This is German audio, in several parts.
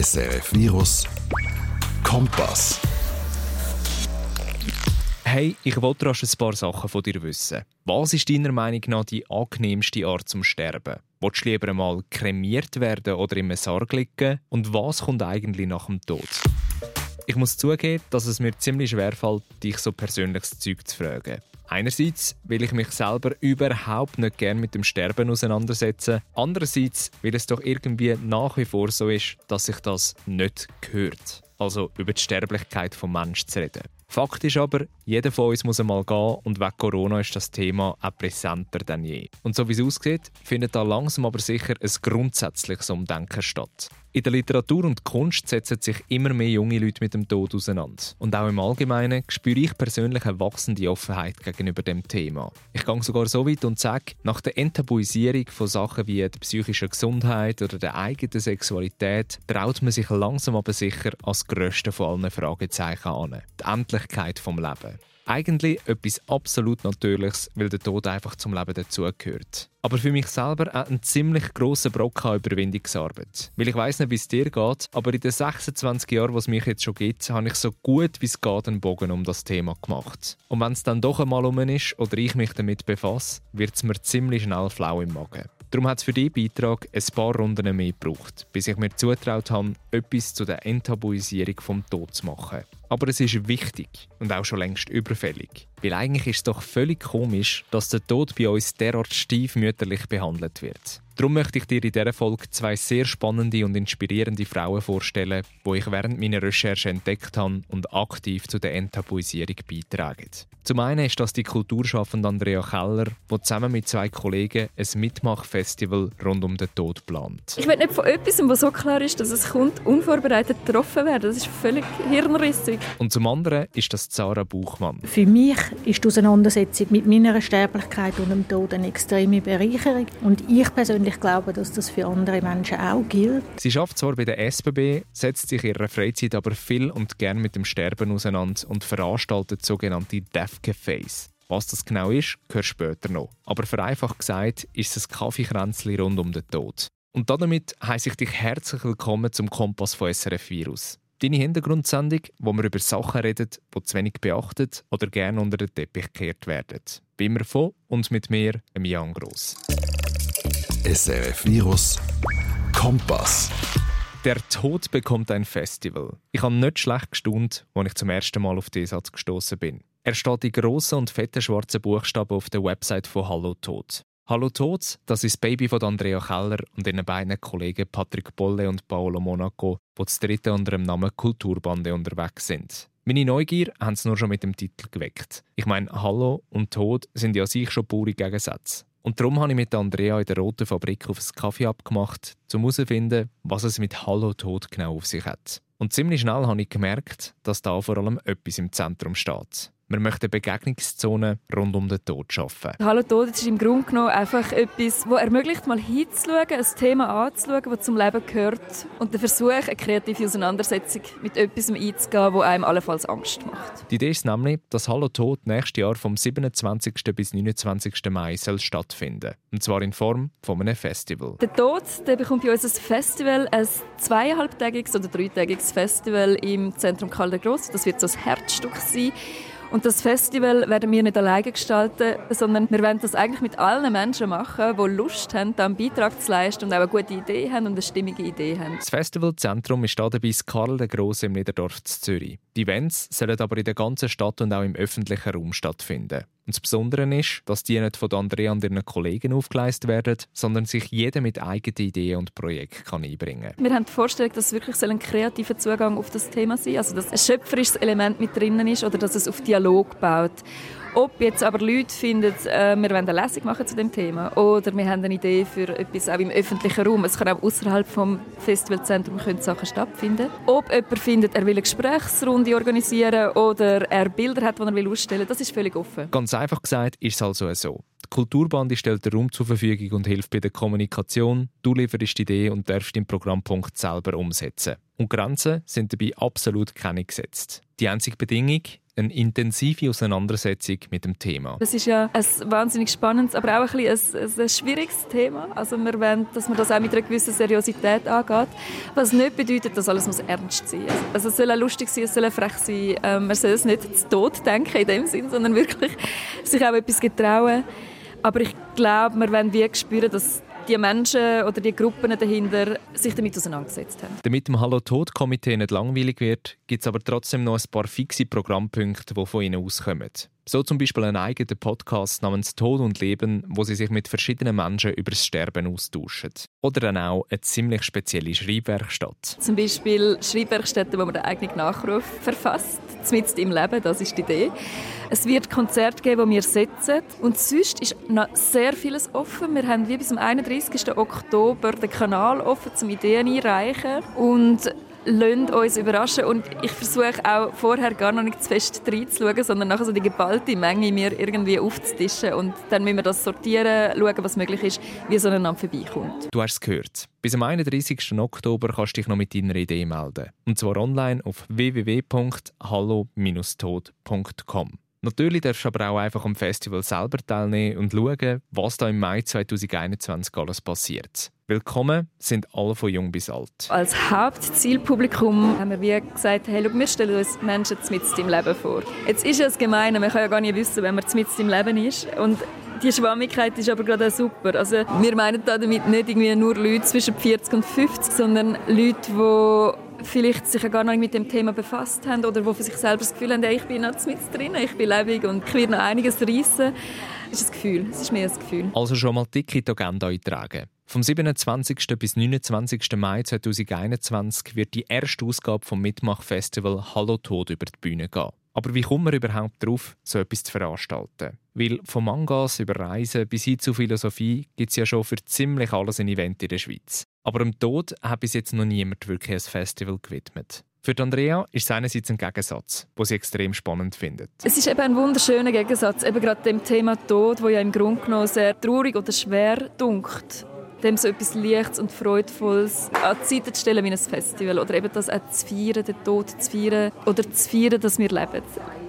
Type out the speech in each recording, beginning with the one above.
SRF Virus Kompass. Hey, ich wollte rasch ein paar Sachen von dir wissen. Was ist deiner Meinung nach die angenehmste Art zum Sterben? Willst du lieber einmal kremiert werden oder im Sarg liegen? Und was kommt eigentlich nach dem Tod? Ich muss zugeben, dass es mir ziemlich schwerfällt, dich so persönliches Zeug zu fragen. Einerseits will ich mich selber überhaupt nicht gern mit dem Sterben auseinandersetzen. Andererseits, weil es doch irgendwie nach wie vor so ist, dass sich das nicht gehört. Also über die Sterblichkeit vom Menschen zu reden. Fakt ist aber, jeder von uns muss einmal gehen und wegen Corona ist das Thema auch präsenter denn je. Und so wie es aussieht, findet da langsam aber sicher ein grundsätzliches Umdenken statt. In der Literatur und Kunst setzen sich immer mehr junge Leute mit dem Tod auseinander. Und auch im Allgemeinen spüre ich persönlich eine wachsende Offenheit gegenüber dem Thema. Ich gehe sogar so weit und sage, nach der Enttabuisierung von Sachen wie der psychischen Gesundheit oder der eigenen Sexualität traut man sich langsam aber sicher als grösste von allen Fragezeichen an. Die Endlichkeit vom Leben. Eigentlich etwas absolut Natürliches, weil der Tod einfach zum Leben dazugehört. Aber für mich selber auch ein ziemlich grosser Brocken an Überwindungsarbeit. Weil ich weiss nicht, wie es dir geht, aber in den 26 Jahren, die es mich jetzt schon gibt, habe ich so gut wie es geht einen Bogen um das Thema gemacht. Und wenn es dann doch einmal um ist oder ich mich damit befasse, wird es mir ziemlich schnell flau im Magen. Darum hat es für diesen Beitrag ein paar Runden mehr gebraucht, bis ich mir zutraut habe, etwas zu der Enttabuisierung vom Tod zu machen. Aber es ist wichtig und auch schon längst überfällig. Weil eigentlich ist es doch völlig komisch, dass der Tod bei uns derart stiefmütterlich behandelt wird. Darum möchte ich dir in dieser Folge zwei sehr spannende und inspirierende Frauen vorstellen, die ich während meiner Recherche entdeckt habe und aktiv zu der Enttabuisierung beitragen. Zum einen ist das die Kulturschaffende Andrea Keller, die zusammen mit zwei Kollegen ein Mitmachfestival rund um den Tod plant. Ich will nicht von etwas, was so klar ist, dass es kommt, unvorbereitet getroffen werden. Das ist völlig hirnrissig. Und zum anderen ist das Zara Buchmann. Für mich ist die Auseinandersetzung mit meiner Sterblichkeit und dem Tod eine extreme Bereicherung. Und ich persönlich glaube, dass das für andere Menschen auch gilt. Sie schafft zwar bei der SBB, setzt sich in ihrer Freizeit aber viel und gern mit dem Sterben auseinander und veranstaltet sogenannte Death Cafés. Was das genau ist, hörst später noch. Aber vereinfacht gesagt ist es ein Kaffeekränzchen rund um den Tod. Und damit heiße ich dich herzlich willkommen zum Kompass von SRF Virus. Deine Hintergrundsendung, wo wir über Sachen reden, die zu wenig beachtet oder gerne unter den Teppich gekehrt werden. Wie immer von und mit mir, Jan Gross. SRF Virus Kompass. Der Tod bekommt ein Festival. Ich habe nicht schlecht gestaunt, als ich zum ersten Mal auf diesen Satz gestoßen bin. Er steht in grossen und fetten schwarzen Buchstaben auf der Website von Hallo Tod. Hallo Tod, das ist das Baby von Andrea Keller und ihren beiden Kollegen Patrick Bolle und Paolo Monaco, die das dritte unter dem Namen Kulturbande unterwegs sind. Meine Neugier haben sie nur schon mit dem Titel geweckt. Ich meine, Hallo und Tod sind ja sich schon pure Gegensätze. Und darum habe ich mit Andrea in der Roten Fabrik auf einen Kaffee abgemacht, um herauszufinden, was es mit Hallo Tod genau auf sich hat. Und ziemlich schnell habe ich gemerkt, dass da vor allem etwas im Zentrum steht. Wir möchten Begegnungszonen rund um den Tod schaffen. Hallo Tod ist im Grunde genommen einfach etwas, das ermöglicht, mal hinzuschauen, ein Thema anzuschauen, das zum Leben gehört und der Versuch, eine kreative Auseinandersetzung mit etwas einzugehen, das einem allenfalls Angst macht. Die Idee ist nämlich, dass Hallo Tod nächstes Jahr vom 27. bis 29. Mai soll stattfinden Und zwar in Form von einem Festival. Der Tod der bekommt bei uns ein Festival, ein zweieinhalbtägiges oder dreitägiges Festival im Zentrum Karl der Gross. Das wird so ein Herzstück sein. Und das Festival werden wir nicht alleine gestalten, sondern wir wollen das eigentlich mit allen Menschen machen, die Lust haben, da einen Beitrag zu leisten und auch eine gute Idee haben und eine stimmige Idee haben. Das Festivalzentrum ist dabei das Karl der Grosse im Niederdorf zu Zürich. Die Events sollen aber in der ganzen Stadt und auch im öffentlichen Raum stattfinden. Und das Besondere ist, dass die nicht von Andrea und ihren Kollegen aufgeleistet werden, sondern sich jeder mit eigenen Ideen und Projekten einbringen kann. Wir haben die Vorstellung, dass es wirklich ein kreativer Zugang auf das Thema sein soll. Also, dass ein schöpferisches Element mit drinnen ist oder dass es auf Dialog baut. Ob jetzt aber Leute finden, äh, wir wollen eine Lesung machen zu dem Thema oder wir haben eine Idee für etwas auch im öffentlichen Raum. Es kann auch außerhalb vom Festivalzentrum können Sachen stattfinden. Ob jemand findet, er will eine Gesprächsrunde organisieren oder er Bilder hat, die er will ausstellen, das ist völlig offen. Ganz einfach gesagt ist es also so. Die Kulturbande stellt den Raum zur Verfügung und hilft bei der Kommunikation. Du lieferst die Idee und darfst den Programmpunkt selber umsetzen. Und Grenzen sind dabei absolut keine gesetzt. Die einzige Bedingung, eine intensive Auseinandersetzung mit dem Thema. Das ist ja ein wahnsinnig spannendes, aber auch ein, ein, ein schwieriges Thema. Also wir wollen, dass man das auch mit einer gewissen Seriosität angeht, was nicht bedeutet, dass alles muss ernst sein muss. Also es soll auch lustig sein, es soll frech sein. Ähm, man soll es nicht zu Tod denken in dem Sinn, sondern wirklich sich auch etwas getrauen. Aber ich glaube, wir wollen wie spüren, dass die Menschen oder die Gruppen dahinter sich damit auseinandergesetzt haben. Damit dem Hallo Tod Komitee nicht langweilig wird, gibt es aber trotzdem noch ein paar fixe Programmpunkte, die von ihnen auskommen. So zum Beispiel einen eigenen Podcast namens Tod und Leben, wo sie sich mit verschiedenen Menschen über das Sterben austauschen. Oder dann auch eine ziemlich spezielle Schreibwerkstatt. Zum Beispiel Schreibwerkstätten, wo man den eigenen Nachruf verfasst, mitten im Leben, das ist die Idee. Es wird Konzerte geben, die wir setzen. Und sonst ist noch sehr vieles offen. Wir haben wie bis zum 31. Oktober den Kanal offen, zum Ideen einreichen. Und lasst uns überraschen und ich versuche auch vorher gar noch nicht zu fest reinzuschauen, sondern nachher so die geballte Menge mir irgendwie aufzutischen und dann müssen wir das sortieren, schauen, was möglich ist, wie so ein Amt vorbeikommt. Du hast es gehört. Bis am 31. Oktober kannst du dich noch mit deiner Idee melden. Und zwar online auf www.hallo-tod.com. Natürlich darfst du aber auch einfach am Festival selber teilnehmen und schauen, was da im Mai 2021 alles passiert. Willkommen sind alle von jung bis alt. Als Hauptzielpublikum haben wir wie gesagt, hey, schau, wir stellen uns Menschen mit im Leben vor. Jetzt ist es gemein, man kann ja gar nicht wissen, wenn man mit im Leben ist. Und die Schwammigkeit ist aber gerade super. Also wir meinen damit nicht irgendwie nur Leute zwischen 40 und 50, sondern Leute, die vielleicht sich gar nicht mit dem Thema befasst haben oder die für sich selber das Gefühl haben, ich bin noch mit drin, ich bin lebendig und ich werde noch einiges reissen. Das ist ein Gefühl, es ist mehr ein Gefühl. Also schon mal dick in die Agenda eintragen. Vom 27. bis 29. Mai 2021 wird die erste Ausgabe vom Mitmachfestival Hallo Tod über die Bühne gehen. Aber wie kommt man überhaupt darauf, so etwas zu veranstalten? Weil von Mangas über Reisen bis hin zu Philosophie gibt es ja schon für ziemlich alles ein Event in der Schweiz. Aber dem Tod hat bis jetzt noch niemand wirklich ein Festival gewidmet. Für Andrea ist es einerseits ein Gegensatz, den sie extrem spannend findet. Es ist eben ein wunderschöner Gegensatz, eben gerade dem Thema Tod, wo ja im Grunde genommen sehr traurig oder schwer dunkt dem so etwas Leichtes und Freudvolles an die Seite zu stellen wie ein Festival. Oder eben das auch zu feiern, den Tod zu feiern. Oder zu feiern, dass wir leben.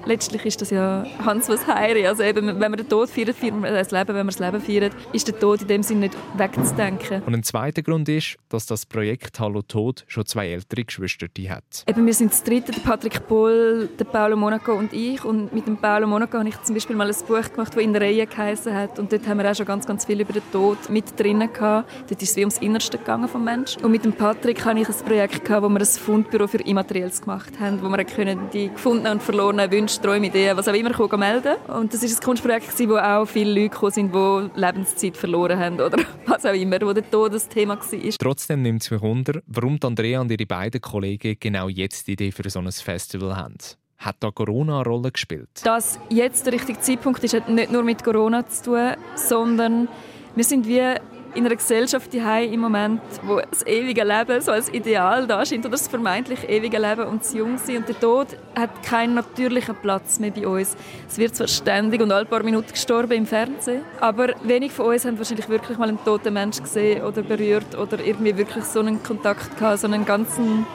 Letztlich ist das ja Hans was Heiri. Also eben, wenn man den Tod feiert, feiert man das Leben. Wenn man das Leben feiert, ist der Tod in dem Sinne nicht wegzudenken. Und ein zweiter Grund ist, dass das Projekt Hallo Tod schon zwei ältere Geschwister hat. Eben, wir sind das dritte, der Patrick Pohl, der Paolo Monaco und ich. Und mit dem Paolo Monaco habe ich zum Beispiel mal ein Buch gemacht, das «In der Reihe» geheißen hat. Und dort haben wir auch schon ganz, ganz viel über den Tod mit drinnen gehabt. Dort ist es wie ums Innerste gegangen vom Menschen. Und mit dem Patrick hatte ich ein Projekt, gehabt, wo wir ein Fundbüro für Immaterielles gemacht haben, wo wir können die gefundenen und verlorenen Wünsche, Träume, Ideen, was auch immer, können melden Und das ist ein Kunstprojekt, wo auch viele Leute gekommen sind, die Lebenszeit verloren haben oder was auch immer, wo der Tod das Thema war. Trotzdem nimmt es mich wunder, warum Andrea und ihre beiden Kollegen genau jetzt die Idee für so ein Festival haben. Hat da Corona eine Rolle gespielt? Dass jetzt der richtige Zeitpunkt ist, hat nicht nur mit Corona zu tun, sondern wir sind wie in einer Gesellschaft die im Moment, wo das ewige Leben so als Ideal da scheint oder das vermeintlich ewige Leben und das Jungsein und der Tod hat keinen natürlichen Platz mehr bei uns. Es wird zwar ständig und alle paar Minuten gestorben im Fernsehen, aber wenig von uns haben wahrscheinlich wirklich mal einen toten Menschen gesehen oder berührt oder irgendwie wirklich so einen Kontakt gehabt, so einen ganzen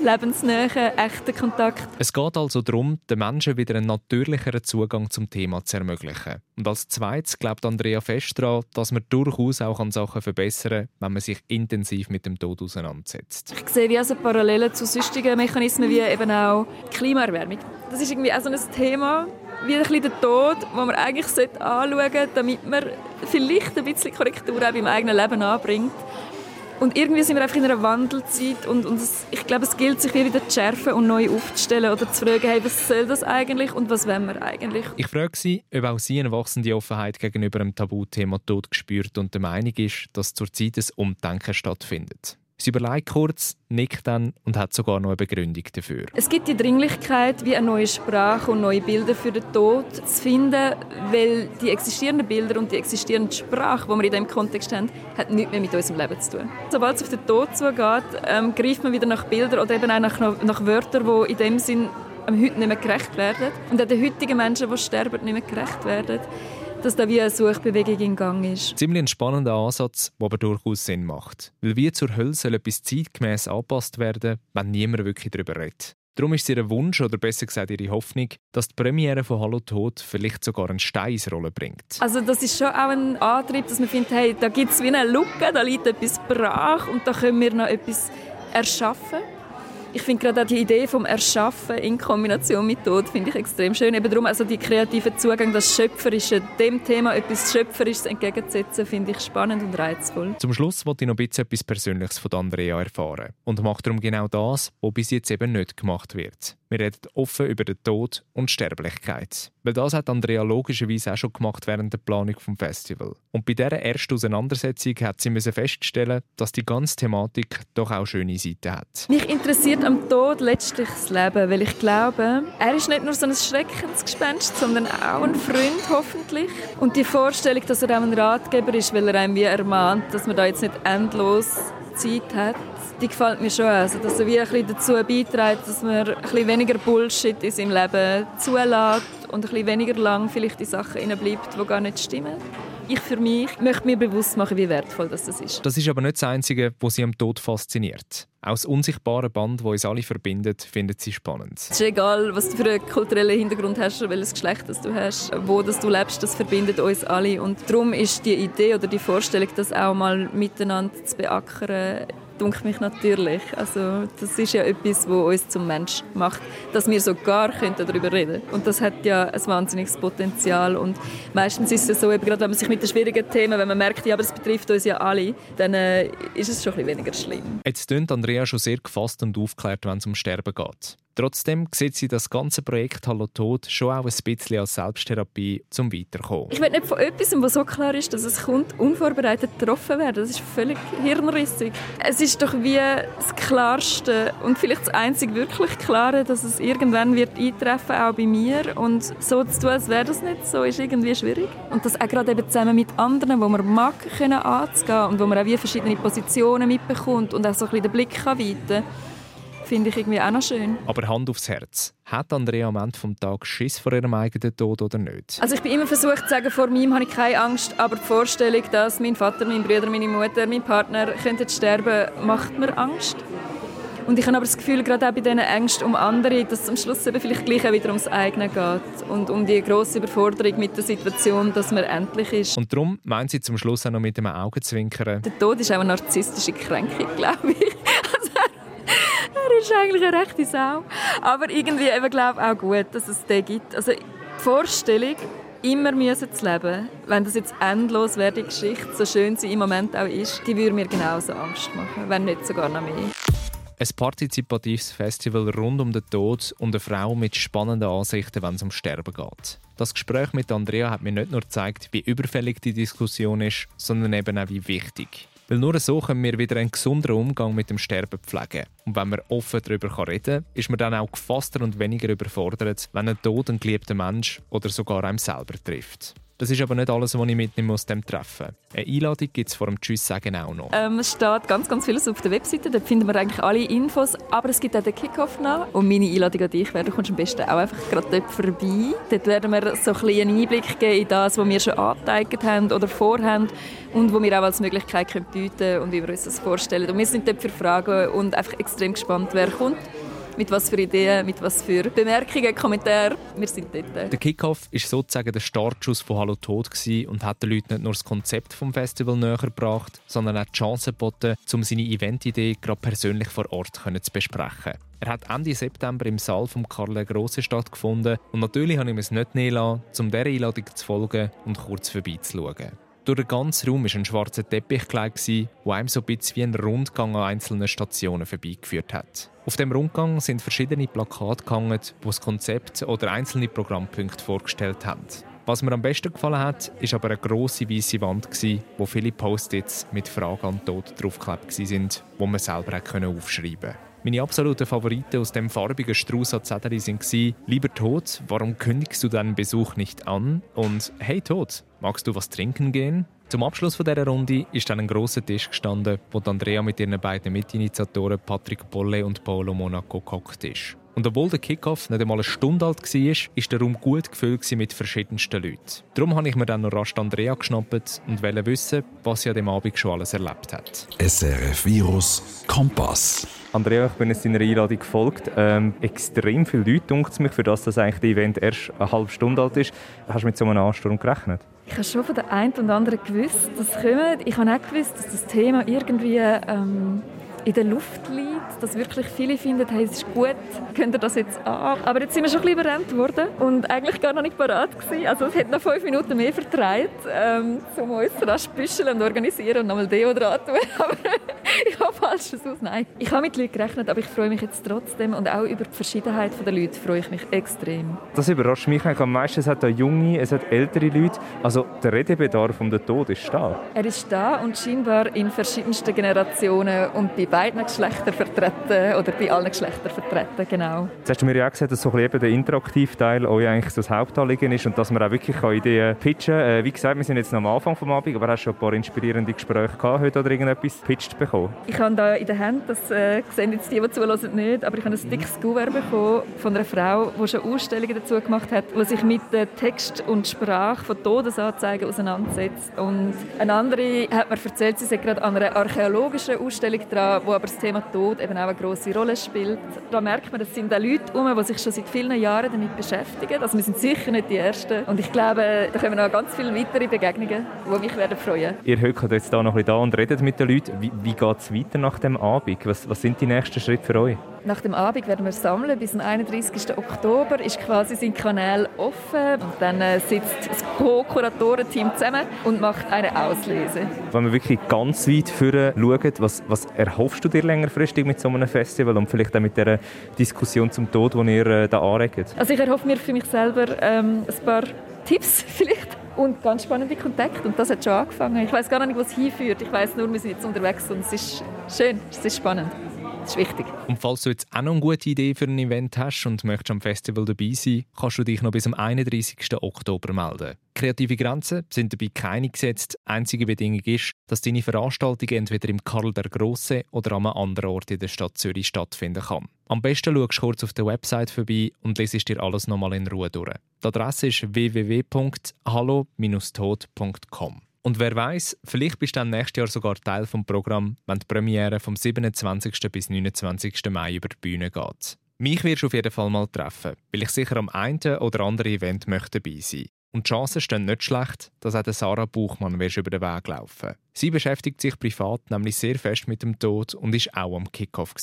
lebensnähen, echten Kontakt. Es geht also darum, den Menschen wieder einen natürlicheren Zugang zum Thema zu ermöglichen. Und als zweites glaubt Andrea fest daran, dass man durchaus auch an Sachen verbessern kann, wenn man sich intensiv mit dem Tod auseinandersetzt. Ich sehe wie also Parallelen zu sonstigen Mechanismen wie eben auch Klimaerwärmung. Das ist irgendwie auch so ein Thema, wie ein bisschen der Tod, den man eigentlich anschauen sollte, damit man vielleicht ein bisschen Korrektur auch beim eigenen Leben anbringt. Und irgendwie sind wir einfach in einer Wandelzeit und, und es, ich glaube, es gilt, sich wieder zu schärfen und neu aufzustellen oder zu fragen, hey, was soll das eigentlich und was wollen wir eigentlich? Ich frage Sie, ob auch Sie eine wachsende Offenheit gegenüber dem Tabuthema Tod gespürt und der Meinung ist, dass zurzeit ein Umdenken stattfindet. Sie überlegt kurz, nickt dann und hat sogar noch eine Begründung dafür. Es gibt die Dringlichkeit, wie eine neue Sprache und neue Bilder für den Tod zu finden, weil die existierenden Bilder und die existierende Sprache, die wir in diesem Kontext haben, hat nichts mehr mit unserem Leben zu tun. Sobald es auf den Tod zugeht, ähm, greift man wieder nach Bildern oder eben auch nach, nach Wörtern, die in dem Sinn am heute nicht mehr gerecht werden und auch den heutigen Menschen, die sterben, nicht mehr gerecht werden dass da wie eine Suchbewegung in Gang ist. Ziemlich ein spannender Ansatz, der aber durchaus Sinn macht. Weil wie zur Hölle soll etwas zeitgemäß angepasst werden, wenn niemand wirklich darüber redet. Darum ist es ihr Wunsch, oder besser gesagt ihre Hoffnung, dass die Premiere von Hallo Tod vielleicht sogar einen Stein ins Rollen bringt. Also das ist schon auch ein Antrieb, dass man findet, hey, da gibt es wie eine Lücke, da liegt etwas brach und da können wir noch etwas erschaffen. Ich finde gerade auch die Idee vom Erschaffen in Kombination mit Tod finde ich extrem schön. Eben darum also die kreative Zugang, das Schöpferische, dem Thema etwas Schöpferisches entgegenzusetzen, finde ich spannend und reizvoll. Zum Schluss wollte ich noch ein bisschen etwas Persönliches von Andrea erfahren und mache darum genau das, was bis jetzt eben nicht gemacht wird. Wir reden offen über den Tod und Sterblichkeit. Weil das hat Andrea logischerweise auch schon gemacht während der Planung des Festival. Und bei dieser ersten Auseinandersetzung hat sie feststellen, dass die ganze Thematik doch auch schöne Seiten hat. Mich interessiert am Tod letztlich das Leben, weil ich glaube, er ist nicht nur so ein Schreckensgespenst, sondern auch ein Freund hoffentlich. Und die Vorstellung, dass er auch ein Ratgeber ist, weil er einem wie ermahnt, dass man da jetzt nicht endlos Zeit hat, die gefällt mir schon. Also, dass er wie ein bisschen dazu beiträgt, dass man ein bisschen weniger Bullshit in seinem Leben zulässt und ein bisschen weniger lang vielleicht die Sachen bleibt, die gar nicht stimmen. Ich für mich möchte mir bewusst machen, wie wertvoll das ist. Das ist aber nicht das Einzige, was sie am Tod fasziniert. Auch das unsichtbare Band, das uns alle verbindet, findet sie spannend. Es ist egal, was du für einen kulturellen Hintergrund hast, welches Geschlecht das du hast, wo das du lebst, das verbindet uns alle. Und darum ist die Idee oder die Vorstellung, das auch mal miteinander zu beackern, dunkt mich natürlich. Also das ist ja etwas, was uns zum Mensch macht, dass wir sogar darüber reden können. Und das hat ja ein wahnsinniges Potenzial. Und meistens ist es so, eben gerade wenn man sich mit den schwierigen Themen, wenn man merkt, ja, aber es betrifft uns ja alle, dann äh, ist es schon ein bisschen weniger schlimm. Jetzt klingt Andrea schon sehr gefasst und aufgeklärt, wenn es um Sterben geht. Trotzdem sieht sie das ganze Projekt Hallo Tod schon auch ein bisschen als Selbsttherapie zum Weiterkommen. Ich will nicht von etwas, was so klar ist, dass es kommt, unvorbereitet getroffen werden. Das ist völlig hirnrissig. Es ist doch wie das Klarste und vielleicht das einzig wirklich Klare, dass es irgendwann wird eintreffen, auch bei mir. Und so zu tun, als wäre das nicht so, ist irgendwie schwierig. Und das auch gerade eben zusammen mit anderen, wo man mag, können anzugehen und wo man auch wie verschiedene Positionen mitbekommt und auch so ein bisschen den Blick kann weiten kann finde ich irgendwie auch noch schön. Aber Hand aufs Herz. Hat Andrea am Ende des Tages Schiss vor ihrem eigenen Tod oder nicht? Also ich bin immer versucht zu sagen, vor mir habe ich keine Angst, aber die Vorstellung, dass mein Vater, mein Bruder, meine Mutter, mein Partner könnten sterben, macht mir Angst. Und ich habe aber das Gefühl, gerade auch bei diesen Ängsten um andere, dass es am Schluss eben vielleicht gleich wieder ums eigene geht und um die grosse Überforderung mit der Situation, dass man endlich ist. Und darum meint sie zum Schluss auch noch mit einem Augenzwinkern. Der Tod ist auch eine narzisstische Kränkung, glaube ich ist eigentlich eine rechte Sau. Aber irgendwie eben, glaube auch gut, dass es den gibt. Also die Vorstellung, immer müssen zu leben, wenn das jetzt endlos wäre, die Geschichte, so schön sie im Moment auch ist, die würde mir genauso Angst machen, wenn nicht sogar noch mehr. Ein partizipatives Festival rund um den Tod und eine Frau mit spannenden Ansichten, wenn es um Sterben geht. Das Gespräch mit Andrea hat mir nicht nur gezeigt, wie überfällig die Diskussion ist, sondern eben auch wie wichtig. Weil nur so können wir wieder einen gesünderen Umgang mit dem Sterben pflegen. Und wenn man offen darüber reden kann, ist man dann auch gefasster und weniger überfordert, wenn ein Tod ein geliebter Mensch oder sogar einem selber trifft. Das ist aber nicht alles, was ich mitnehme aus dem Treffen. Eine Einladung gibt es vor dem Tschüss sagen auch noch. Ähm, es steht ganz, ganz vieles auf der Webseite. Dort finden wir eigentlich alle Infos. Aber es gibt auch den Kickoff noch. Und meine Einladung an dich wäre, du kommst am besten auch einfach gerade dort vorbei. Dort werden wir so ein einen Einblick geben in das, was wir schon angeteigert haben oder vorhaben und wo wir auch als Möglichkeit können bieten und wie wir uns das vorstellen. Und wir sind dort für Fragen und einfach extrem gespannt, wer kommt mit was für Ideen, mit was für Bemerkungen, Kommentaren. Wir sind dort. Der Kickoff war sozusagen der Startschuss von Hallo Tod und hat den Leuten nicht nur das Konzept des Festivals näher gebracht, sondern auch die Chance geboten, um seine Eventidee gerade persönlich vor Ort zu besprechen. Er hat Ende September im Saal von Karl Grosse stattgefunden und natürlich habe ich es nicht nehmen lassen, um dieser Einladung zu folgen und kurz vorbeizuschauen. Durch den ganzen Raum war ein schwarzer Teppich gelegt, der einem so ein bisschen wie ein Rundgang an einzelnen Stationen vorbeigeführt hat. Auf dem Rundgang sind verschiedene Plakate gehangen, die das Konzept oder einzelne Programmpunkte vorgestellt haben. Was mir am besten gefallen hat, ist aber eine grosse weiße Wand, wo viele Post-its mit Fragen an Tod draufgeklebt waren, die man selber aufschreiben konnte. Meine absoluten Favoriten aus dem farbigen Strauß an Zettel waren «Lieber Tod, warum kündigst du deinen Besuch nicht an?» und «Hey Tod, magst du was trinken gehen?» Zum Abschluss dieser Runde ist dann ein grosser Tisch gestanden, wo Andrea mit ihren beiden Mitinitiatoren Patrick Bolle und Paolo Monaco gehockt ist. Und obwohl der Kickoff nicht einmal eine Stunde alt war, war der Raum gut gefüllt mit verschiedensten Leuten. Darum habe ich mir dann noch rasch Andrea geschnappt und wollte wissen, was sie an dem Abend schon alles erlebt hat. SRF Virus Kompass. Andrea, ich bin jetzt deiner Einladung gefolgt. Ähm, extrem viele Leute, dunkt mich, für das, dass eigentlich das Event erst eine halbe Stunde alt ist. Hast du mit so einem Ansturm gerechnet? Ich habe schon von der einen und anderen gewusst, dass es kommt. Ich habe auch gewusst, dass das Thema irgendwie ähm, in der Luft liegt, dass wirklich viele finden, hey, es ist gut, könnt ihr das jetzt an. Aber jetzt sind wir schon ein bisschen überrannt worden und eigentlich gar noch nicht parat gewesen. Also es hätte noch fünf Minuten mehr vertreibt, ähm, um uns rasch büscheln und organisieren und nochmal Deo dran tun. Aber ich habe falsches aus. Nein, ich habe mit Leuten gerechnet, aber ich freue mich jetzt trotzdem und auch über die Verschiedenheit der Leute freue ich mich extrem. Das überrascht mich eigentlich am meisten. Es hat da junge, es hat ältere Leute. Also der Redebedarf um den Tod ist da. Er ist da und scheinbar in verschiedensten Generationen und bei beiden Geschlechtern vertreten oder bei allen Geschlechtern vertreten, genau. Jetzt hast du mir ja gesagt, dass so ein bisschen der interaktive Teil euch eigentlich so das Hauptanliegen ist und dass man auch wirklich Ideen pitchen kann. Äh, wie gesagt, wir sind jetzt noch am Anfang des Abends, aber hast du schon ein paar inspirierende Gespräche gehabt heute oder irgendetwas gepitcht bekommen? Ich habe da in der Hand, das äh, sehen jetzt die, die zuhören, nicht, aber ich habe ein dickes Kuvert bekommen von einer Frau, die schon Ausstellungen dazu gemacht hat, die sich mit der Text und Sprache von Todesanzeigen auseinandersetzt. Und eine andere hat mir erzählt, sie sei gerade an einer archäologischen Ausstellung dran, wo aber das Thema Tod eben auch eine große Rolle spielt. Da merkt man, es sind auch Leute um, die sich schon seit vielen Jahren damit beschäftigen. Also wir sind sicher nicht die Ersten. Und ich glaube, da kommen noch ganz viele weitere Begegnungen, die mich werden freuen. Ihr hockt jetzt da noch ein bisschen da und redet mit den Leuten. Wie, wie geht es weiter nach dem Abend? Was, was sind die nächsten Schritte für euch? Nach dem Abend werden wir sammeln. Bis zum 31. Oktober ist quasi sein Kanal offen. Und dann äh, sitzt das Co-Kuratorenteam zusammen und macht eine Auslese. Wenn wir wirklich ganz weit führen schauen, was, was erhoffst du dir längerfristig mit so einem Festival und vielleicht auch mit der Diskussion zum Tod, die ihr äh, da anregt? Also ich erhoffe mir für mich selber ähm, ein paar Tipps vielleicht und ganz spannende Kontakte. Und das hat schon angefangen. Ich weiß gar nicht, was es hinführt. Ich weiß nur, wir sind jetzt unterwegs und es ist schön, es ist spannend. Das ist wichtig. Und falls du jetzt auch noch eine gute Idee für ein Event hast und möchtest am Festival dabei sein, kannst du dich noch bis zum 31. Oktober melden. Kreative Grenzen sind dabei keine gesetzt. Einzige Bedingung ist, dass deine Veranstaltung entweder im Karl der Grosse oder an einem anderen Ort in der Stadt Zürich stattfinden kann. Am besten schaust du kurz auf der Website vorbei und lesest dir alles nochmal in Ruhe durch. Die Adresse ist www.hallo-tod.com. Und wer weiß, vielleicht bist du dann nächstes Jahr sogar Teil vom Programm, wenn die Premiere vom 27. bis 29. Mai über die Bühne geht. Mich wirst du auf jeden Fall mal treffen, weil ich sicher am einen oder anderen Event möchte dabei sein. Und die Chancen stehen nicht schlecht, dass auch Sarah Buchmann über den Weg laufen. Sie beschäftigt sich privat nämlich sehr fest mit dem Tod und ist auch am Kickoff.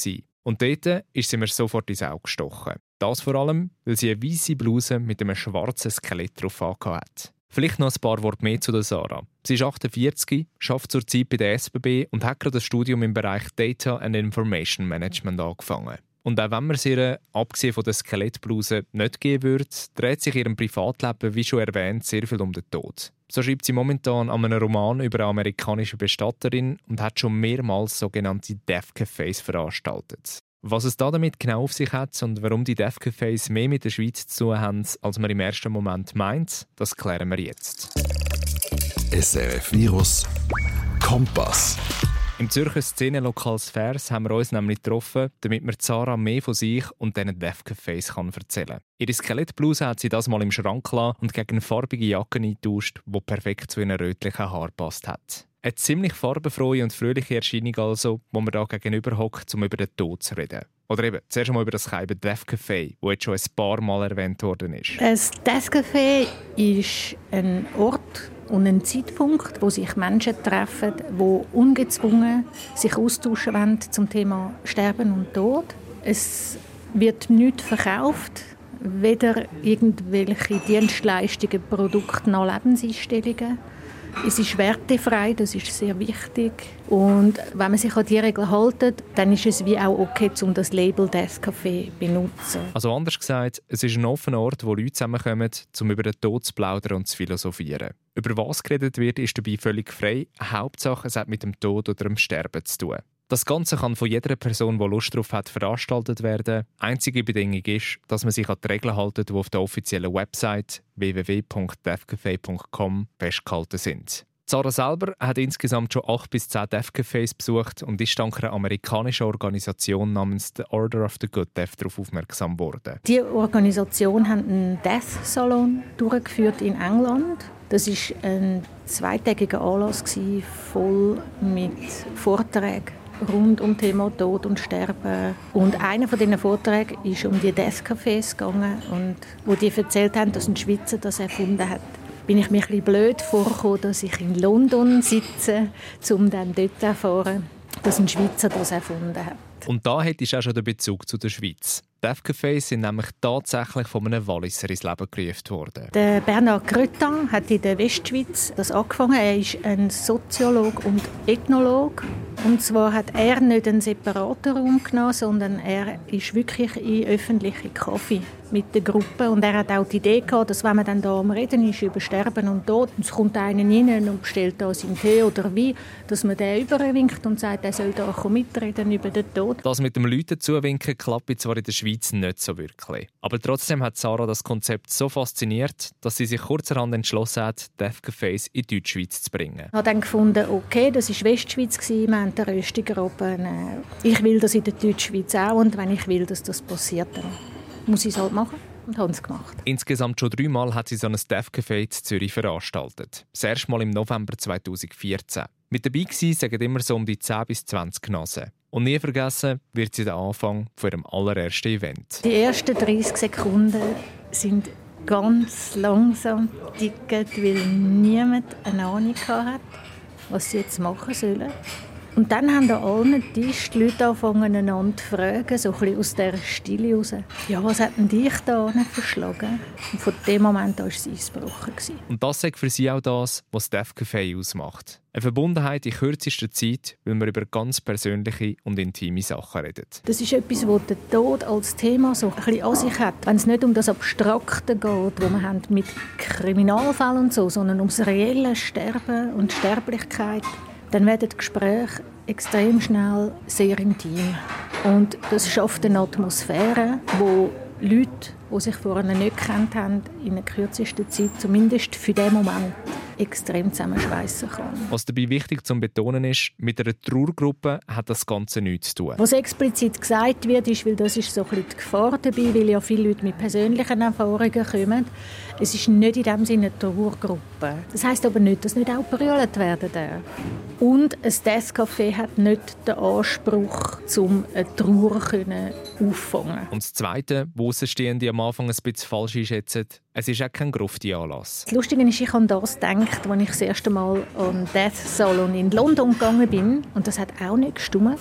Und dort ist sie mir sofort ins Auge gestochen. Das vor allem, weil sie eine weiße Bluse mit einem schwarzen Skelett drauf hat. Vielleicht noch ein paar Worte mehr zu der Sarah. Sie ist 48, arbeitet zurzeit bei der SBB und hat gerade das Studium im Bereich Data and Information Management angefangen. Und auch wenn man sie ihr, abgesehen von der Skelettbluse, nicht geben würde, dreht sich ihrem Privatleben, wie schon erwähnt, sehr viel um den Tod. So schreibt sie momentan an einem Roman über eine amerikanische Bestatterin und hat schon mehrmals sogenannte Death Cafés veranstaltet. Was es da damit genau auf sich hat und warum die Death Cafés mehr mit der Schweiz zu tun haben, als man im ersten Moment meint, das klären wir jetzt. SRF Virus Kompass. Im Zürcher Szenenlokal Sphärs haben wir uns nämlich getroffen, damit mir Zara mehr von sich und diesen Death Cafés erzählen kann. Ihre Skelettbluse hat sie das mal im Schrank gelassen und gegen eine farbige Jacke eingetauscht, die perfekt zu ihren rötlichen Haaren passt hat. Eine ziemlich farbenfrohe und fröhliche Erscheinung also, wo man da gegenüber hockt, um über den Tod zu reden. Oder eben, zuerst einmal über das Scheibe Death Café, das jetzt schon ein paar Mal erwähnt worden ist. Das Death Café ist ein Ort und ein Zeitpunkt, wo sich Menschen treffen, die ungezwungen sich austauschen wollen zum Thema Sterben und Tod. Es wird nichts verkauft, weder irgendwelche Dienstleistungen, Produkte noch Lebenseinstellungen. Es ist wertefrei, das ist sehr wichtig. Und wenn man sich an die Regeln hält, dann ist es wie auch okay, um das Label Death Café zu benutzen. Also anders gesagt, es ist ein offener Ort, wo Leute zusammenkommen, um über den Tod zu plaudern und zu philosophieren. Über was geredet wird, ist dabei völlig frei. Hauptsache, es hat mit dem Tod oder dem Sterben zu tun. Das Ganze kann von jeder Person, die Lust darauf hat, veranstaltet werden. Einzige Bedingung ist, dass man sich an die Regeln hält, die auf der offiziellen Website www.defcafe.com festgehalten sind. Sarah selber hat insgesamt schon acht bis zehn Cafés besucht und ist dank einer amerikanischen Organisation namens The Order of the Good Death darauf aufmerksam geworden. Die Organisation hat einen Death Salon durchgeführt in England. Das ist ein zweitägiger Anlass voll mit Vorträgen rund um Thema Tod und Sterben. Und einer von diesen Vorträgen ist um die Death Cafés gegangen und wo die erzählt haben, dass ein Schweizer das erfunden hat bin ich mir ein blöd vorgekommen, dass ich in London sitze, um dann dort zu erfahren, dass ein Schweizer das erfunden hat. Und da hättest du auch schon den Bezug zu der Schweiz. Deaf Cafés sind nämlich tatsächlich von einem Walliser ins Leben gerufen worden. Der Bernard Cretin hat in der Westschweiz das angefangen. Er ist ein Soziologe und Ethnologe. Und zwar hat er nicht einen separaten Raum genommen, sondern er ist wirklich in öffentliche Kaffee mit der Gruppe. Und er hat auch die Idee gehabt, dass wenn man dann da am Reden ist über Sterben und Tod, und es kommt einer rein und bestellt da seinen Tee oder Wein, dass man den überwinkt und sagt, er soll da mitreden über den Tod. Das mit dem Leuten zuwinken klappt zwar in der Schweiz nicht so wirklich. Aber trotzdem hat Sarah das Konzept so fasziniert, dass sie sich kurzerhand entschlossen hat, Death Cafés in die Deutschschweiz zu bringen. Ich habe dann gefunden, okay, das war Westschweiz, wir haben den Röstigraben. Ich will das in der Deutschschweiz auch und wenn ich will, dass das passiert, dann muss ich es halt machen und haben es gemacht. Insgesamt schon dreimal hat sie so ein Death Café in Zürich veranstaltet. Das erste Mal im November 2014. Mit dabei waren sagen immer so um die 10 bis 20 Nasen. Und nie vergessen wird sie der Anfang von ihrem allerersten Event. Die ersten 30 Sekunden sind ganz langsam ticket, weil niemand eine Ahnung hat, was sie jetzt machen sollen. Und dann haben an allen Tisch die Leute angefangen, einander zu fragen, so ein bisschen aus dieser Stille raus. Ja, was hat denn dich da verschlagen? Und von dem Moment an war es eingebrochen. Und das ist für sie auch das, was Def Café ausmacht. Eine Verbundenheit in kürzester Zeit, weil man über ganz persönliche und intime Sachen redet. Das ist etwas, das der Tod als Thema so ein bisschen an sich hat. Wenn es nicht um das Abstrakte geht, wo man haben mit Kriminalfällen und so, sondern ums reelle Sterben und Sterblichkeit dann werden die Gespräche extrem schnell sehr intim. Und das schafft eine Atmosphäre, wo Leute, die sich vorher nicht gekannt haben, in der kürzesten Zeit, zumindest für den Moment, extrem zusammenschweissen kann. Was dabei wichtig zu betonen ist, mit einer Trauergruppe hat das Ganze nichts zu tun. Was explizit gesagt wird, ist, weil das ist so ein bisschen die Gefahr dabei, weil ja viele Leute mit persönlichen Erfahrungen kommen. Es ist nicht in dem Sinne eine Trauergruppe. Das heißt aber nicht, dass nicht auch brüllt werden darf. Und ein Deathcafé hat nicht den Anspruch, um eine Trauer auffangen Und das Zweite, wo Außenstehende am Anfang ein bisschen falsch einschätzen, es ist auch kein Grufti-Anlass. Das Lustige ist, ich habe das gedacht, als ich das erste Mal an Death Salon in London gegangen bin. Und das hat auch nicht gestimmt.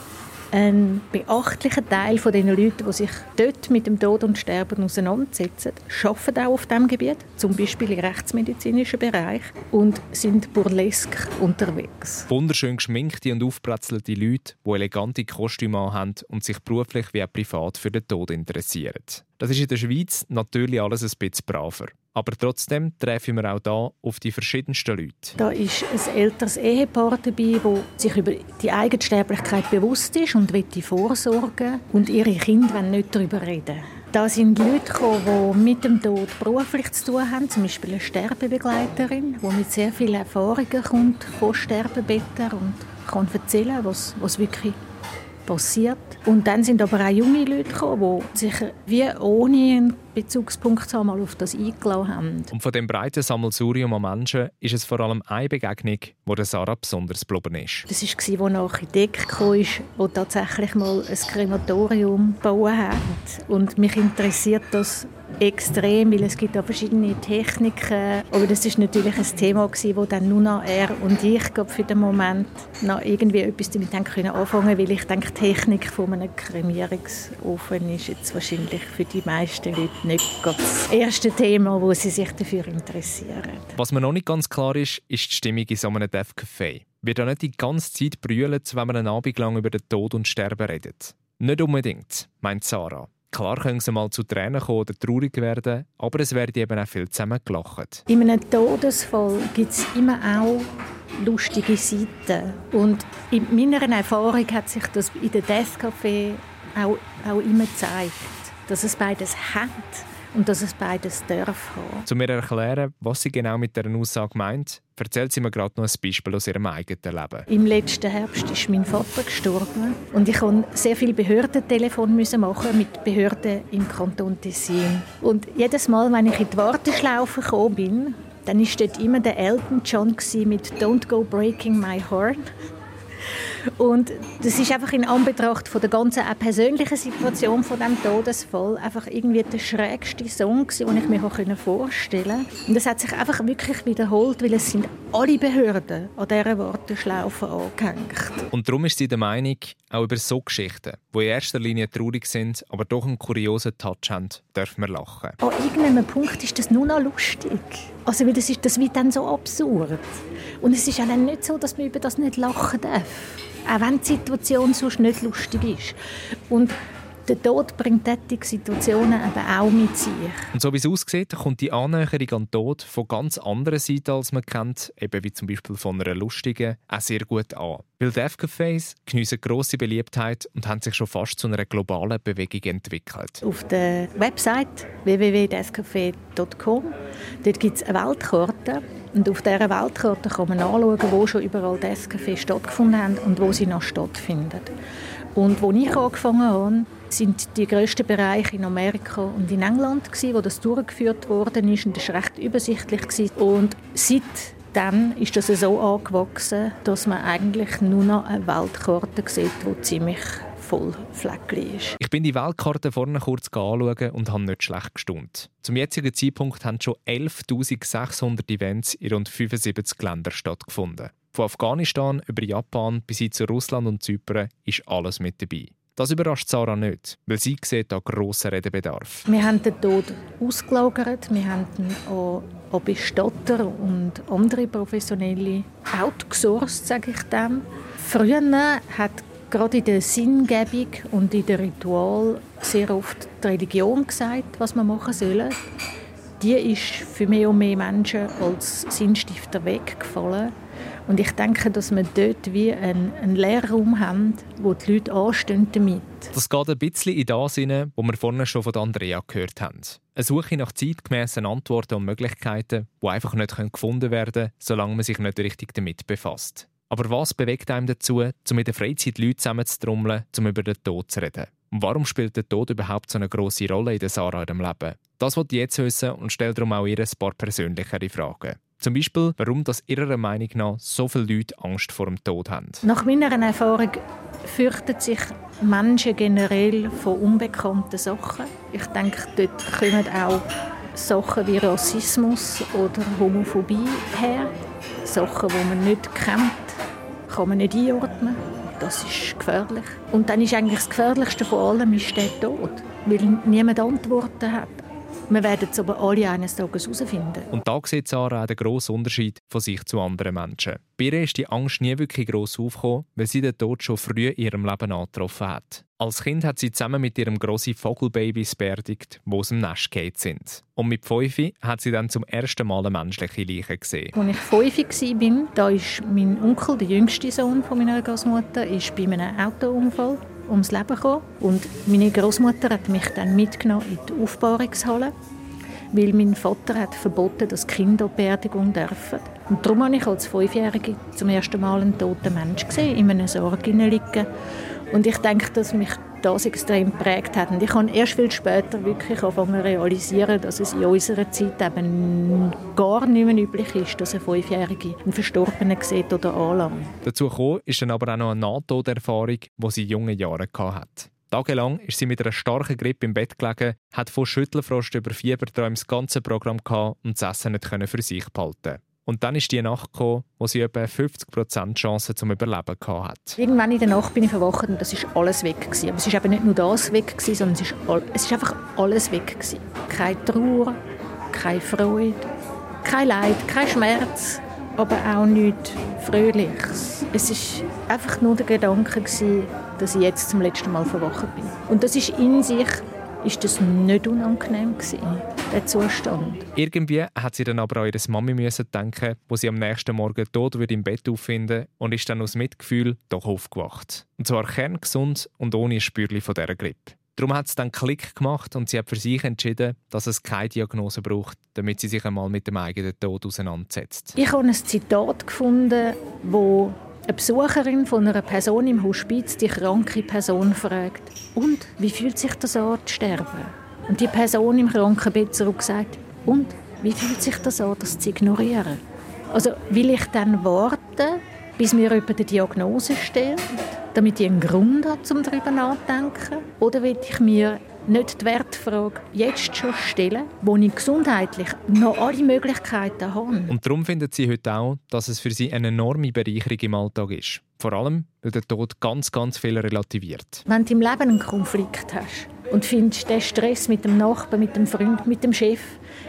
Ein beachtlicher Teil von den Leuten, die sich dort mit dem Tod und Sterben auseinandersetzen, arbeiten auch auf diesem Gebiet, zum Beispiel im rechtsmedizinischen Bereich, und sind burlesk unterwegs. Wunderschön geschminkte und aufpratzelte Leute, die elegante Kostüme haben und sich beruflich wie auch privat für den Tod interessieren. Das ist in der Schweiz natürlich alles ein bisschen braver. Aber trotzdem treffen wir auch hier auf die verschiedensten Leute. Da ist ein älteres Ehepaar dabei, das sich über die Eigensterblichkeit bewusst ist und die vorsorgen und ihre Kinder wollen nicht darüber reden. Da sind Leute gekommen, die mit dem Tod beruflich zu tun haben, zum Beispiel eine Sterbebegleiterin, die mit sehr vielen Erfahrungen kommt von Sterbebetten und kann erzählen, was, was wirklich passiert. Und dann sind aber auch junge Leute gekommen, die sich wie ohne einen Bezugspunkt zu haben, auf das eingeladen haben. Und von dem breiten Sammelsurium an Menschen ist es vor allem eine Begegnung, der Sarah besonders geblieben ist. Das war, als ein Architekt kam, der tatsächlich mal ein Krematorium bauen hat. Und mich interessiert das extrem, weil es gibt auch verschiedene Techniken. Aber das ist natürlich ein Thema gewesen, wo dann nur noch er und ich für den Moment noch irgendwie etwas damit haben können anfangen, weil ich denke, die Technik von einem Kremierungsofen ist jetzt wahrscheinlich für die meisten Leute nicht das erste Thema, wo sie sich dafür interessieren. Was mir noch nicht ganz klar ist, ist die Stimmung in so einem Death Café. Wird da nicht die ganze Zeit brüllen, wenn man einen Abend lang über den Tod und Sterben redet? Nicht unbedingt, meint Sarah. Klar können sie mal zu Tränen kommen oder traurig werden, aber es werden eben auch viel zusammen gelacht. In einem Todesfall gibt es immer auch lustige Seiten. Und in meiner Erfahrung hat sich das in der Death Café auch, auch immer gezeigt, dass es beides hat und dass es beides darf haben. Um mir zu erklären, was sie genau mit dieser Aussage meint, erzählt sie mir gerade noch ein Beispiel aus ihrem eigenen Leben. Im letzten Herbst ist mein Vater gestorben und ich musste sehr viele Behördentelefon machen mit Behörden im Kanton Tessin. Und jedes Mal, wenn ich in die Warteschlaufe gekommen bin, dann war dort immer der Elton John mit «Don't go breaking my heart». Und das ist einfach in Anbetracht von der ganzen auch persönlichen Situation von dem Todesfall einfach irgendwie der schrägste Song den ich mir vorstellen konnte. Und das hat sich einfach wirklich wiederholt, weil es sind alle Behörden an dieser Warteschlaufe angehängt. Und darum ist sie der Meinung, auch über so Geschichten, die in erster Linie traurig sind, aber doch einen kuriosen Touch haben, dürfen wir lachen. An irgendeinem Punkt ist das nur noch lustig. Also, weil das, ist, das wird dann so absurd. Und es ist auch nicht so, dass man über das nicht lachen darf. Auch wenn die Situation sonst nicht lustig ist. Und der Tod bringt solche Situationen eben auch mit sich. Und so wie es aussieht, kommt die Annäherung an den Tod von ganz anderen Seiten, als man kennt, eben wie zum Beispiel von einer lustigen, auch sehr gut an. Weil Death Cafés geniessen grosse Beliebtheit und haben sich schon fast zu einer globalen Bewegung entwickelt. Auf der Website www.deathcafé.com gibt es eine Weltkarte und auf dieser Weltkarte kann man anschauen, wo schon überall Death Cafés stattgefunden haben und wo sie noch stattfinden. Und wo ich angefangen habe, sind die grössten Bereiche in Amerika und in England gewesen, wo das durchgeführt worden ist und das war recht übersichtlich gewesen. und seitdem ist das so angewachsen, dass man eigentlich nur noch eine Weltkarte sieht, die ziemlich voll Fleckchen ist. Ich bin die Weltkarte vorne kurz anschauen und habe nicht schlecht gestaunt. Zum jetzigen Zeitpunkt haben schon 11.600 Events in rund 75 Ländern stattgefunden. Von Afghanistan über Japan bis hin zu Russland und Zypern ist alles mit dabei. Das überrascht Sarah nicht, weil sie sieht da grossen Redebedarf. Wir haben den Tod ausgelagert, wir haben ihn auch, auch Bestatter und andere Professionelle outgesourced, sage ich dem. Früher hat gerade in der Sinngebung und in der Ritual sehr oft die Religion gesagt, was man machen soll. Die ist für mehr und mehr Menschen als Sinnstifter weggefallen. Und ich denke, dass wir dort wie einen, einen Lehrraum haben, wo die Leute anstehen damit. Das geht ein bisschen in das hinein, wo wir vorhin schon von Andrea gehört haben. Eine Suche nach zeitgemäßen Antworten und Möglichkeiten, die einfach nicht gefunden werden können, solange man sich nicht richtig damit befasst. Aber was bewegt einem dazu, um in der Freizeit Leute zusammenzutrommeln, um über den Tod zu reden? Und warum spielt der Tod überhaupt so eine grosse Rolle in der Sarah ihrem Leben? Das ich jetzt wissen und stelle darum auch ihr ein paar persönlichere Fragen. Zum Beispiel, warum das Ihrer Meinung nach so viele Leute Angst vor dem Tod haben. Nach meiner Erfahrung fürchten sich Menschen generell vor unbekannten Sachen. Ich denke, dort kommen auch Sachen wie Rassismus oder Homophobie her. Sachen, die man nicht kennt, kann man nicht einordnen. Das ist gefährlich. Und dann ist eigentlich das Gefährlichste von allem ist der Tod, weil niemand Antworten hat. Wir werden es aber alle eines Tages herausfinden. Und da sieht Sarah auch den grossen Unterschied von sich zu anderen Menschen. Bei ihr ist die Angst nie wirklich gross aufgekommen, weil sie den Tod schon früh in ihrem Leben angetroffen hat. Als Kind hat sie zusammen mit ihrem grossen Vogelbabys beerdigt, die aus dem Nest gefallen sind. Und mit fünf hat sie dann zum ersten Mal eine menschliche Leiche gesehen. Als ich fünf war, da ist mein Onkel, der jüngste Sohn meiner Großmutter, bei einem Autounfall ums Leben gekommen. Und meine Großmutter hat mich dann mitgenommen in die Aufbahrungshalle, weil mein Vater hat verboten, dass Kinder Beerdigung dürfen. Und darum habe ich als Fünfjährige zum ersten Mal einen toten Menschen gesehen, in einem Sarg liegen. Und ich denke, dass mich das extrem geprägt hat. Und ich habe erst viel später wirklich angefangen zu realisieren, dass es in unserer Zeit eben gar nicht mehr üblich ist, dass ein Fünfjährige einen Verstorbenen sieht oder anlangt. Dazu gekommen ist dann aber auch noch eine Nahtoderfahrung, die sie in jungen Jahren hatte. Tagelang ist sie mit einer starken Grippe im Bett gelegen, hat von Schüttelfrost über Fieberträume das ganze Programm gehabt und das Essen nicht für sich behalten. Und dann ist die Nacht gekommen, wo sie etwa 50% Chance zum Überleben hatte. Irgendwann in der Nacht bin ich verwacht und das ist alles weg gewesen. Aber es ist eben nicht nur das weg gewesen, sondern es ist, all, es ist einfach alles weg gewesen. Keine Trauer, keine Freude, kein Leid, kein Schmerz, aber auch nichts Fröhliches. Es ist einfach nur der Gedanke gewesen, dass ich jetzt zum letzten Mal verwacht bin. Und das ist in sich ist das nicht unangenehm gewesen, der Zustand. Irgendwie hat sie dann aber an ihre Mami müssen denken, wo sie am nächsten Morgen tot wird im Bett auffinden und ist dann aus Mitgefühl doch aufgewacht. Und zwar kerngesund und ohne Spürli von dieser Grippe. Darum hat es dann Klick gemacht und sie hat für sich entschieden, dass es keine Diagnose braucht, damit sie sich einmal mit dem eigenen Tod auseinandersetzt. Ich habe ein Zitat gefunden, wo eine Besucherin von einer Person im Hospiz die kranke Person fragt, und wie fühlt sich das an, zu sterben? Und die Person im Krankenbett sagt, und wie fühlt sich das an, das zu ignorieren? Also will ich dann warten, bis mir jemand eine Diagnose stellt, damit ich einen Grund habe, um darüber nachzudenken? Oder will ich mir nicht die Wertfrage jetzt schon stellen, wo ich gesundheitlich noch alle Möglichkeiten habe? Und darum findet sie heute auch, dass es für sie eine enorme Bereicherung im Alltag ist. Vor allem, weil der Tod ganz, ganz viel relativiert. Wenn du im Leben einen Konflikt hast und findest, der Stress mit dem Nachbarn, mit dem Freund, mit dem Chef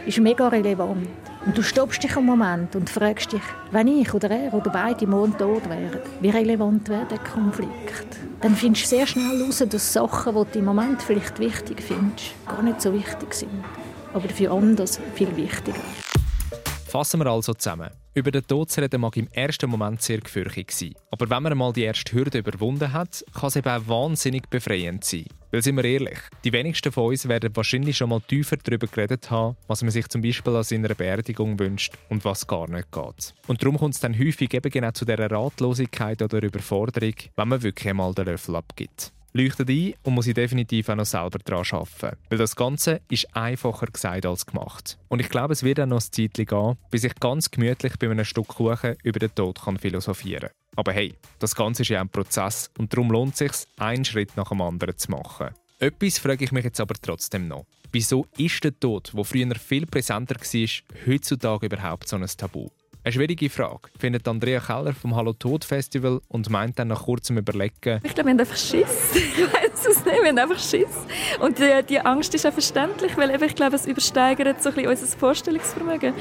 ist mega relevant, und du stoppst dich einen Moment und fragst dich, wenn ich oder er oder beide morgen tot wären, wie relevant wäre der Konflikt? Dann findest du sehr schnell heraus, dass Sachen, die du im Moment vielleicht wichtig findest, gar nicht so wichtig sind. Aber für anders viel wichtiger. Fassen wir also zusammen. Über den Tod zu reden mag im ersten Moment sehr gefürchtig sein. Aber wenn man einmal die erste Hürde überwunden hat, kann es eben auch wahnsinnig befreiend sein. Weil sind wir ehrlich, die wenigsten von uns werden wahrscheinlich schon mal tiefer darüber geredet haben, was man sich zum Beispiel an seiner Beerdigung wünscht und was gar nicht geht. Und darum kommt es dann häufig eben genau zu dieser Ratlosigkeit oder Überforderung, wenn man wirklich einmal den Löffel abgibt leuchtet ein und muss ich definitiv auch noch selber daran arbeiten. Weil das Ganze ist einfacher gesagt als gemacht. Und ich glaube, es wird auch noch ein Zeitchen gehen, bis ich ganz gemütlich bei einem Stück Kuchen über den Tod kann philosophieren kann. Aber hey, das Ganze ist ja ein Prozess und darum lohnt es sich, einen Schritt nach dem anderen zu machen. Etwas frage ich mich jetzt aber trotzdem noch. Wieso ist der Tod, der früher viel präsenter war, heutzutage überhaupt so ein Tabu? Eine schwierige Frage, findet Andrea Keller vom Hallo Tod Festival und meint dann nach kurzem Überlegen. Ich glaube, wir haben einfach Schiss. Ich weiß es nicht, wir haben einfach Schiss. Und die, die Angst ist auch verständlich, weil ich glaube, es übersteigert so ein bisschen unser Vorstellungsvermögen.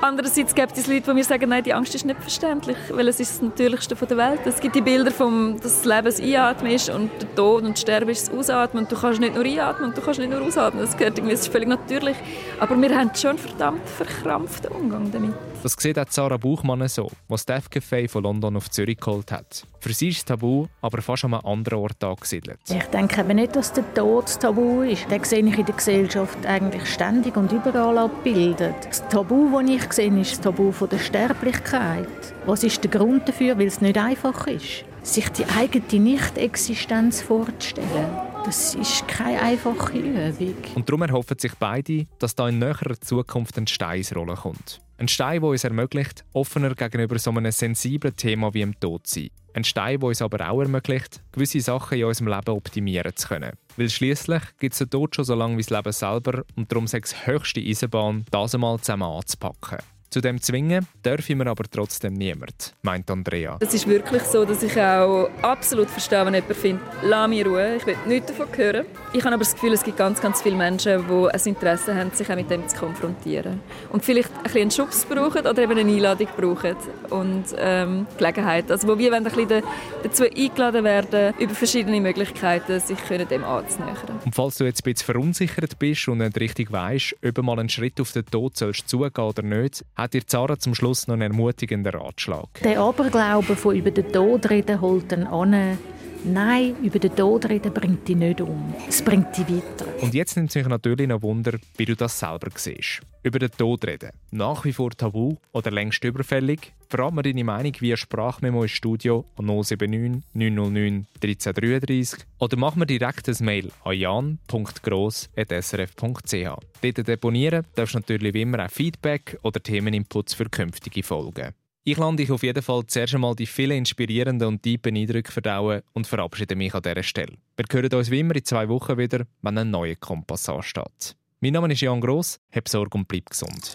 Andererseits gibt es Leute, die mir sagen, nein, die Angst ist nicht verständlich, weil es ist das Natürlichste der Welt. Es gibt die Bilder, vom, dass das Leben das Einatmen ist und der Tod und das Sterben ist das Ausatmen. Und du kannst nicht nur einatmen und du kannst nicht nur ausatmen. Das, gehört irgendwie, das ist völlig natürlich. Aber wir haben schon einen verdammt verkrampften Umgang damit. Das sieht auch Sarah Buchmann so, was Steph Café von London auf Zürich geholt hat. Für sie ist das Tabu aber fast an einem anderen Ort angesiedelt. Ich denke eben nicht, dass der Tod das Tabu ist. Den sehe ich in der Gesellschaft eigentlich ständig und überall abbildet. Das Tabu, das ich sehe, ist das Tabu der Sterblichkeit. Was ist der Grund dafür? Weil es nicht einfach ist, sich die eigene Nicht-Existenz vorzustellen. Das ist keine einfache Übung. Und darum erhoffen sich beide, dass da in näherer Zukunft ein Stein ins Rollen kommt. Ein Stein, der uns ermöglicht, offener gegenüber so einem sensiblen Thema wie dem Tod zu sein. Ein Stein, der uns aber auch ermöglicht, gewisse Sachen in unserem Leben optimieren zu können. Weil schließlich gibt es den Tod schon so lange wie das Leben selber und darum ist es höchste Eisenbahn, das einmal zusammen anzupacken. Zu dem zwingen darf mir aber trotzdem niemand, meint Andrea. Es ist wirklich so, dass ich auch absolut verstehe, wenn jemand findet, lass mich Ruhe, ich will nichts davon hören. Ich habe aber das Gefühl, es gibt ganz, ganz viele Menschen, die ein Interesse haben, sich auch mit dem zu konfrontieren. Und vielleicht ein bisschen einen Schubs brauchen oder eben eine Einladung brauchen und ähm, Gelegenheit. Also wo wir ein bisschen dazu eingeladen werden, über verschiedene Möglichkeiten sich dem anzunähern. Und falls du jetzt ein bisschen verunsichert bist und nicht richtig weißt, ob mal einen Schritt auf den Tod sollst zugehen oder nicht, hat dir Zara zum Schluss noch einen ermutigenden Ratschlag. Der Aberglaube von über den Tod reden holt dann an. Nein, über den Tod reden bringt dich nicht um. Es bringt dich weiter. Und jetzt nimmt sich natürlich noch Wunder, wie du das selber siehst. Über den Tod reden. Nach wie vor tabu oder längst überfällig? Verrat mir deine Meinung via Sprachmemo ins Studio an 079 909 1333 oder mach mir direkt ein Mail an jan.gross.srf.ch. Dort deponieren darfst du natürlich wie immer auch Feedback oder Themeninputs für künftige Folgen. Ich lande dich auf jeden Fall zuerst einmal die vielen inspirierenden und tiefen Eindrücke verdauen und verabschiede mich an dieser Stelle. Wir hören uns wie immer in zwei Wochen wieder, wenn ein neuer Kompass ansteht. Mein Name ist Jan Gross, hab Sorge und bleib gesund.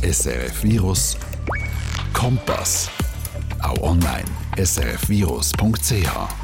SRF Virus Kompass. Auch online srfvirus.ch